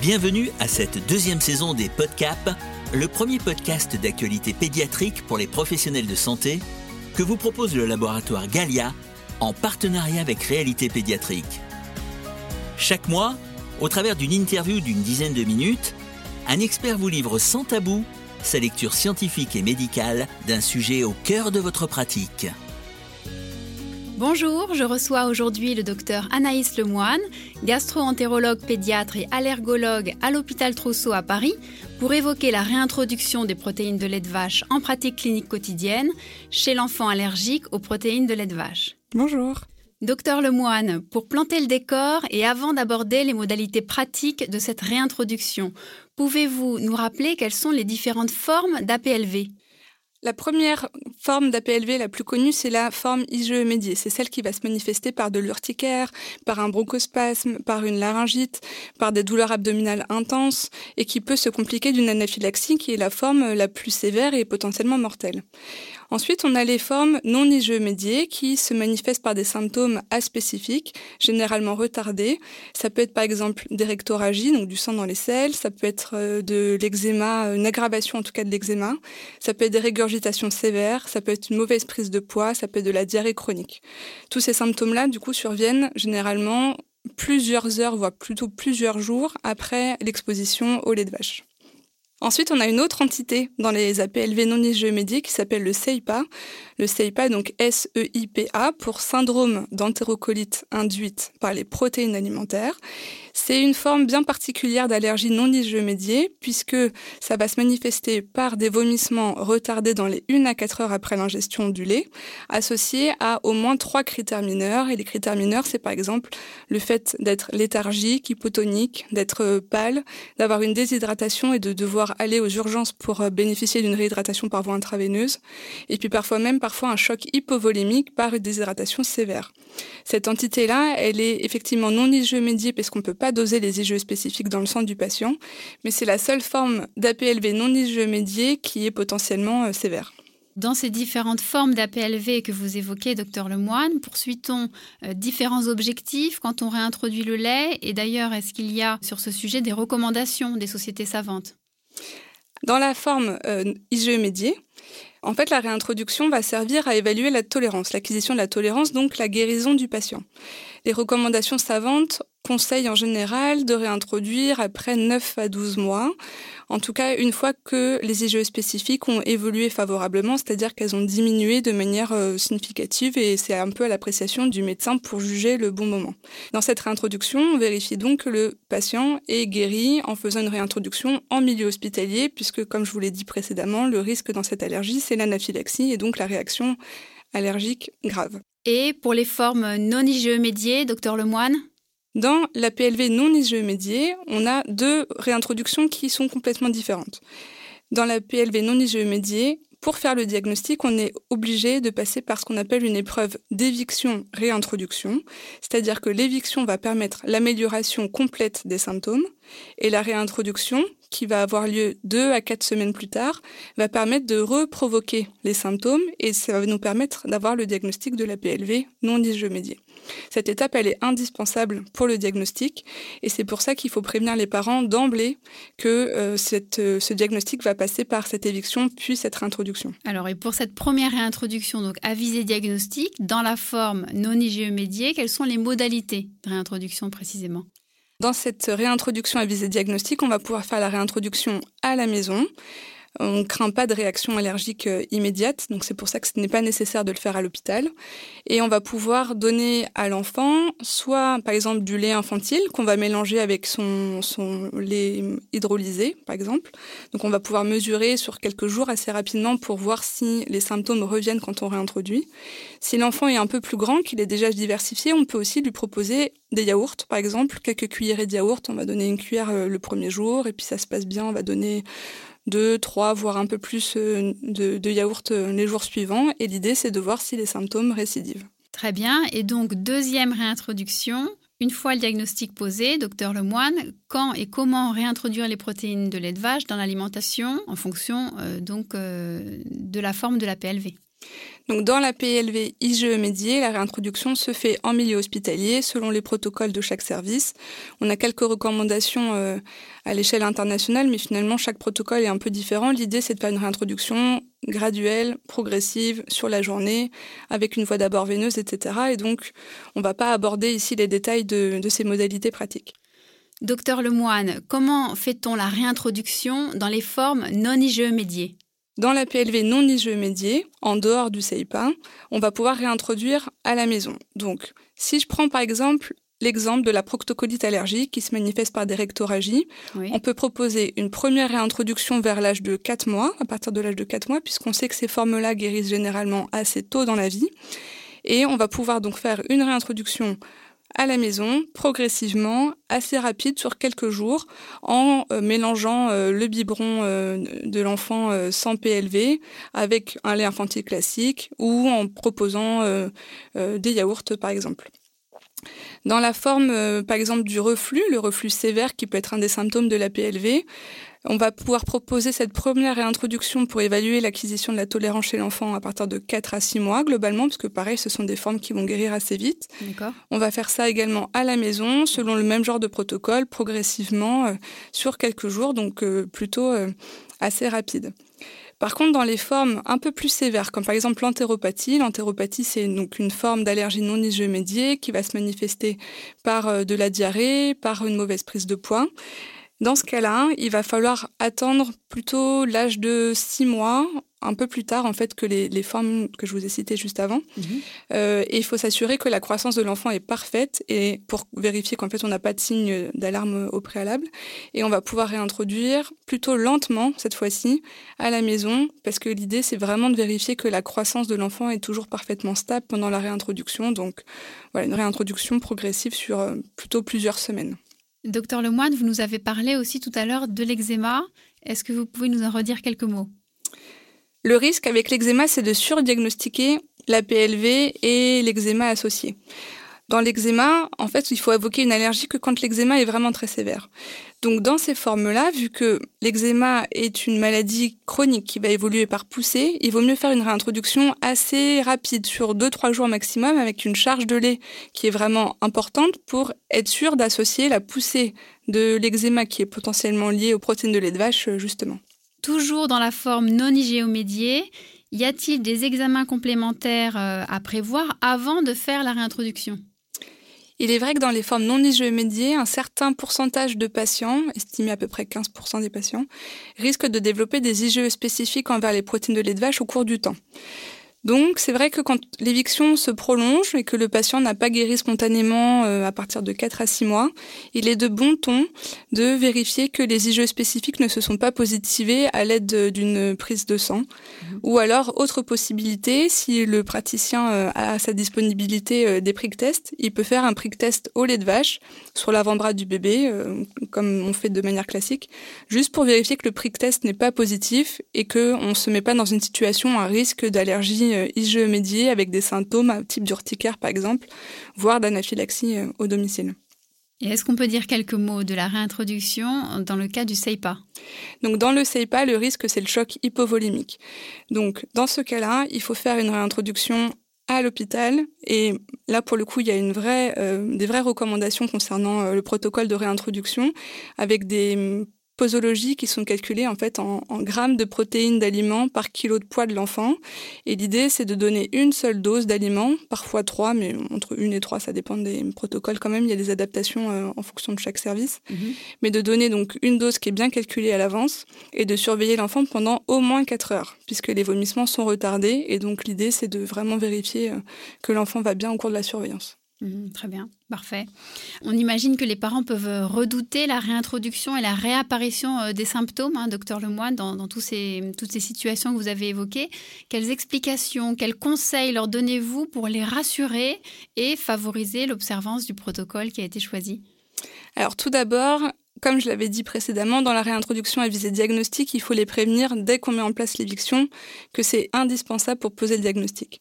Bienvenue à cette deuxième saison des PodCap, le premier podcast d'actualité pédiatrique pour les professionnels de santé que vous propose le laboratoire Galia en partenariat avec Réalité Pédiatrique. Chaque mois, au travers d'une interview d'une dizaine de minutes, un expert vous livre sans tabou sa lecture scientifique et médicale d'un sujet au cœur de votre pratique. Bonjour, je reçois aujourd'hui le docteur Anaïs Lemoine, gastro-entérologue pédiatre et allergologue à l'hôpital Trousseau à Paris, pour évoquer la réintroduction des protéines de lait de vache en pratique clinique quotidienne chez l'enfant allergique aux protéines de lait de vache. Bonjour. Docteur Lemoine, pour planter le décor et avant d'aborder les modalités pratiques de cette réintroduction, pouvez-vous nous rappeler quelles sont les différentes formes d'APLV? La première forme d'APLV la plus connue, c'est la forme IgE médiée. C'est celle qui va se manifester par de l'urticaire, par un bronchospasme, par une laryngite, par des douleurs abdominales intenses et qui peut se compliquer d'une anaphylaxie qui est la forme la plus sévère et potentiellement mortelle. Ensuite, on a les formes non IgE médiées qui se manifestent par des symptômes aspécifiques, généralement retardés. Ça peut être par exemple des rectoragies, donc du sang dans les selles, ça peut être euh, de l'eczéma, une aggravation en tout cas de l'eczéma, ça peut être des sévères, ça peut être une mauvaise prise de poids, ça peut être de la diarrhée chronique. Tous ces symptômes-là, du coup, surviennent généralement plusieurs heures, voire plutôt plusieurs jours après l'exposition au lait de vache. Ensuite, on a une autre entité dans les APLV non IgE qui s'appelle le CEIPA. Le CEIPA, donc S-E-I-P-A, pour syndrome d'entérocolite induite par les protéines alimentaires. C'est une forme bien particulière d'allergie non IgE puisque ça va se manifester par des vomissements retardés dans les 1 à 4 heures après l'ingestion du lait, associés à au moins trois critères mineurs. Et les critères mineurs, c'est par exemple le fait d'être léthargique, hypotonique, d'être pâle, d'avoir une déshydratation et de devoir aller aux urgences pour euh, bénéficier d'une réhydratation par voie intraveineuse. Et puis parfois même parfois un choc hypovolémique par une déshydratation sévère. Cette entité-là, elle est effectivement non IgE parce qu'on peut pas doser les IgE spécifiques dans le sang du patient, mais c'est la seule forme d'APLV non IgE médié qui est potentiellement euh, sévère. Dans ces différentes formes d'APLV que vous évoquez, docteur Lemoine, poursuit-on euh, différents objectifs quand on réintroduit le lait? Et d'ailleurs, est-ce qu'il y a sur ce sujet des recommandations des sociétés savantes? Dans la forme euh, IgE médiée, en fait, la réintroduction va servir à évaluer la tolérance, l'acquisition de la tolérance, donc la guérison du patient. Les recommandations savantes conseillent en général de réintroduire après 9 à 12 mois, en tout cas une fois que les IgE spécifiques ont évolué favorablement, c'est-à-dire qu'elles ont diminué de manière euh, significative et c'est un peu à l'appréciation du médecin pour juger le bon moment. Dans cette réintroduction, on vérifie donc que le patient est guéri en faisant une réintroduction en milieu hospitalier, puisque comme je vous l'ai dit précédemment, le risque dans cette allergie, c'est l'anaphylaxie et donc la réaction allergique grave. Et pour les formes non IgE médiées, docteur Lemoine? Dans la PLV non IgE médiée, on a deux réintroductions qui sont complètement différentes. Dans la PLV non IgE médiée, pour faire le diagnostic, on est obligé de passer par ce qu'on appelle une épreuve d'éviction-réintroduction, c'est-à-dire que l'éviction va permettre l'amélioration complète des symptômes et la réintroduction, qui va avoir lieu deux à quatre semaines plus tard, va permettre de reprovoquer les symptômes et ça va nous permettre d'avoir le diagnostic de la PLV non IgE médiée. Cette étape, elle est indispensable pour le diagnostic et c'est pour ça qu'il faut prévenir les parents d'emblée que euh, euh, ce diagnostic va passer par cette éviction puis cette réintroduction. Alors, et pour cette première réintroduction, donc à visée diagnostic, dans la forme non IgE médiée, quelles sont les modalités de réintroduction précisément? Dans cette réintroduction à visée diagnostique, on va pouvoir faire la réintroduction à la maison. On ne craint pas de réaction allergique euh, immédiate, donc c'est pour ça que ce n'est pas nécessaire de le faire à l'hôpital. Et on va pouvoir donner à l'enfant soit par exemple du lait infantile qu'on va mélanger avec son, son lait hydrolysé par exemple. Donc on va pouvoir mesurer sur quelques jours assez rapidement pour voir si les symptômes reviennent quand on réintroduit. Si l'enfant est un peu plus grand, qu'il est déjà diversifié, on peut aussi lui proposer des yaourts par exemple, quelques cuillerées de yaourt. On va donner une cuillère euh, le premier jour et puis ça se passe bien, on va donner deux, trois, voire un peu plus euh, de, de yaourt euh, les jours suivants. Et l'idée, c'est de voir si les symptômes récidivent. Très bien. Et donc, deuxième réintroduction. Une fois le diagnostic posé, docteur Lemoine, quand et comment réintroduire les protéines de lait de vache dans l'alimentation en fonction euh, donc de la forme de la PLV Donc dans la PLV IGE médié, la réintroduction se fait en milieu hospitalier selon les protocoles de chaque service. On a quelques recommandations euh, à l'échelle internationale, mais finalement chaque protocole est un peu différent. L'idée c'est de faire une réintroduction graduelle, progressive sur la journée, avec une voie d'abord veineuse, etc. Et donc on ne va pas aborder ici les détails de, de ces modalités pratiques. Docteur Lemoine, comment fait-on la réintroduction dans les formes non IGE médiées dans la PLV non IGE médiée, en dehors du CEIPA, on va pouvoir réintroduire à la maison. Donc, si je prends par exemple l'exemple de la proctocolite allergique qui se manifeste par des rectoragies, on peut proposer une première réintroduction vers l'âge de 4 mois, à partir de l'âge de 4 mois, puisqu'on sait que ces formes-là guérissent généralement assez tôt dans la vie. Et on va pouvoir donc faire une réintroduction à la maison, progressivement, assez rapide sur quelques jours, en euh, mélangeant euh, le biberon euh, de l'enfant sans PLV avec un lait infantile classique ou en proposant des yaourts par exemple. Dans la forme, par exemple, du reflux, le reflux sévère qui peut être un des symptômes de la PLV, on va pouvoir proposer cette première réintroduction pour évaluer l'acquisition de la tolérance chez l'enfant à partir de 4 à 6 mois globalement, parce que pareil, ce sont des formes qui vont guérir assez vite. On va faire ça également à la maison, selon le même genre de protocole, progressivement, euh, sur quelques jours, donc euh, plutôt euh, assez rapide. Par contre, dans les formes un peu plus sévères, comme par exemple l'entéropathie, l'entéropathie c'est donc une forme d'allergie non médiée qui va se manifester par de la diarrhée, par une mauvaise prise de poids. Dans ce cas-là, il va falloir attendre plutôt l'âge de six mois, un peu plus tard en fait que les, formes que je vous ai citées juste avant. Mhm. Euh, et il faut s'assurer que la croissance de l'enfant est parfaite et pour vérifier qu'en fait on n'a pas de signe d'alarme au préalable. Et on va pouvoir réintroduire plutôt lentement cette fois-ci à la maison parce que l'idée c'est vraiment de vérifier que la croissance de l'enfant est toujours parfaitement stable pendant la réintroduction. Donc voilà une réintroduction progressive sur euh, plutôt plusieurs semaines. Docteur Lemoine, vous nous avez parlé aussi tout à l'heure de l'eczéma. Est-ce que vous pouvez nous en redire quelques mots? Le risque avec l'eczéma, c'est de surdiagnostiquer la PLV et l'eczéma associé. Dans l'eczéma, en fait, il faut évoquer une allergie que quand l'eczéma est vraiment très sévère. Donc dans ces formes-là, vu que l'eczéma est une maladie chronique qui va évoluer par poussée, il vaut mieux faire une réintroduction assez rapide, sur 2-3 jours maximum, avec une charge de lait qui est vraiment importante pour être sûr d'associer la poussée de l'eczéma qui est potentiellement liée aux protéines de lait de vache, justement. Toujours dans la forme non igéomédiée, y a-t-il des examens complémentaires euh, à prévoir avant de faire la réintroduction? Il est vrai que dans les formes non médiées, un certain pourcentage de patients, estimé à peu près 15% des patients, risquent de développer des IgE spécifiques envers les protéines de lait de vache au cours du temps. Donc c'est vrai que quand l'éviction se prolonge et que le patient n'a pas guéri spontanément euh, à partir de 4 à 6 mois, il est de bon ton de vérifier que les IgE spécifiques ne se sont pas positivés à l'aide d'une prise de sang. Mhm. Ou alors, autre possibilité, si le praticien euh, a à sa disponibilité euh, des prick tests, il peut faire un prick test au lait de vache sur l'avant-bras du bébé, comme on fait de manière classique, juste pour vérifier que le prick test n'est pas positif et qu'on ne se met pas dans une situation à risque d'allergie euh, IgE avec des symptômes type d'urticaire par exemple, voire d'anaphylaxie euh, au domicile. Et est-ce qu'on peut dire quelques mots de la réintroduction dans le cas du CEIPA Donc dans le CEIPA, le risque c'est le choc hypovolémique. Donc dans ce cas-là, il faut faire une réintroduction à l'hôpital et là pour le coup il y a une vraie, euh, des vraies recommandations concernant le protocole de réintroduction avec des posologie qui sont calculées en fait en, grammes de protéines d'aliments par kilo de poids de l'enfant. Et l'idée, c'est de donner une seule dose d'aliments, parfois trois, mais entre une et trois, ça dépend des protocoles quand même. Il y a des adaptations euh, en fonction de chaque service. Mhm. Mais de donner donc une dose qui est bien calculée à l'avance et de surveiller l'enfant pendant au moins quatre heures, puisque les vomissements sont retardés. Et donc l'idée, c'est de vraiment vérifier euh, que l'enfant va bien au cours de la surveillance. Mhm, très bien, parfait. On imagine que les parents peuvent redouter la réintroduction et la réapparition euh, des symptômes, hein, docteur Lemoine, dans, toutes ces situations que vous avez évoquées. Quelles explications, quels conseils leur donnez-vous pour les rassurer et favoriser l'observance du protocole qui a été choisi? Alors tout d'abord, comme je l'avais dit précédemment, dans la réintroduction à visée diagnostique, il faut les prévenir dès qu'on met en place l'éviction que c'est indispensable pour poser le diagnostic.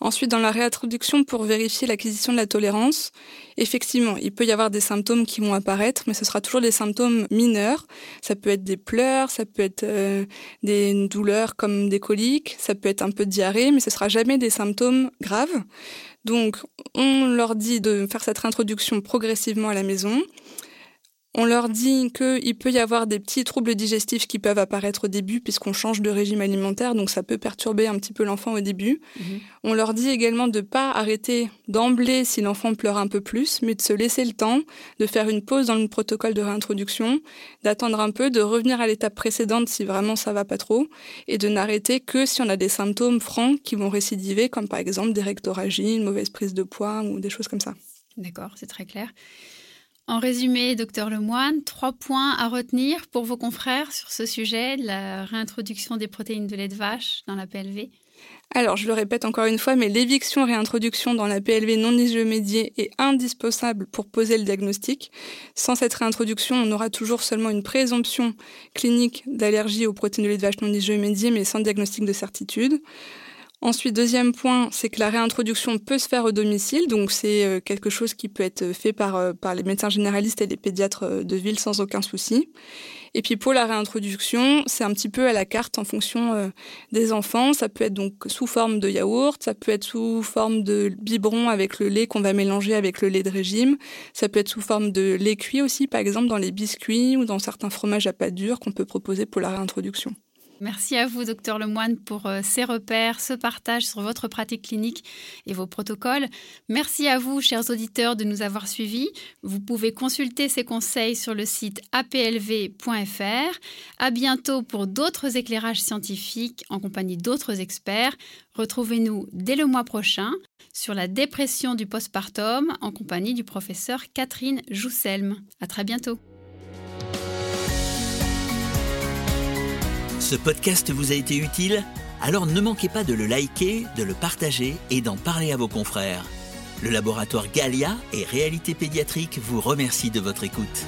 Ensuite, dans la réintroduction pour vérifier l'acquisition de la tolérance, effectivement, il peut y avoir des symptômes qui vont apparaître, mais ce sera toujours des symptômes mineurs. Ça peut être des pleurs, ça peut être euh, des douleurs comme des coliques, ça peut être un peu de diarrhée, mais ce sera jamais des symptômes graves. Donc, on leur dit de faire cette réintroduction progressivement à la maison. On leur dit qu'il peut y avoir des petits troubles digestifs qui peuvent apparaître au début puisqu'on change de régime alimentaire, donc ça peut perturber un petit peu l'enfant au début. Mhm. On leur dit également de ne pas arrêter d'emblée si l'enfant pleure un peu plus, mais de se laisser le temps, de faire une pause dans le protocole de réintroduction, d'attendre un peu, de revenir à l'étape précédente si vraiment ça va pas trop, et de n'arrêter que si on a des symptômes francs qui vont récidiver, comme par exemple des rectorragies, une mauvaise prise de poids ou des choses comme ça. D'accord, c'est très clair. En résumé, docteur Lemoine, trois points à retenir pour vos confrères sur ce sujet, la réintroduction des protéines de lait de vache dans la PLV. Alors, je le répète encore une fois, mais l'éviction réintroduction dans la PLV non isomédiée est indispensable pour poser le diagnostic. Sans cette réintroduction, on aura toujours seulement une présomption clinique d'allergie aux protéines de lait de vache non isomédiées, mais sans diagnostic de certitude. Ensuite, deuxième point, c'est que la réintroduction peut se faire au domicile, donc c'est euh, quelque chose qui peut être fait par, euh, par les médecins généralistes et les pédiatres euh, de ville sans aucun souci. Et puis pour la réintroduction, c'est un petit peu à la carte en fonction des enfants. Ça peut être donc sous forme de yaourt, ça peut être sous forme de biberon avec le lait qu'on va mélanger avec le lait de régime. Ça peut être sous forme de lait cuit aussi, par exemple dans les biscuits ou dans certains fromages à pâte dure qu'on peut proposer pour la réintroduction. Merci à vous, docteur Lemoine, pour euh, ces repères, ce partage sur votre pratique clinique et vos protocoles. Merci à vous, chers auditeurs, de nous avoir suivis. Vous pouvez consulter ces conseils sur le site aplv.fr. À bientôt pour d'autres éclairages scientifiques en compagnie d'autres experts. Retrouvez-nous dès le mois prochain sur la dépression du postpartum en compagnie du professeur Catherine Jousselme. À très bientôt. Ce podcast vous a été utile Alors ne manquez pas de le liker, de le partager et d'en parler à vos confrères. Le laboratoire Galia et Réalité Pédiatrique vous remercie de votre écoute.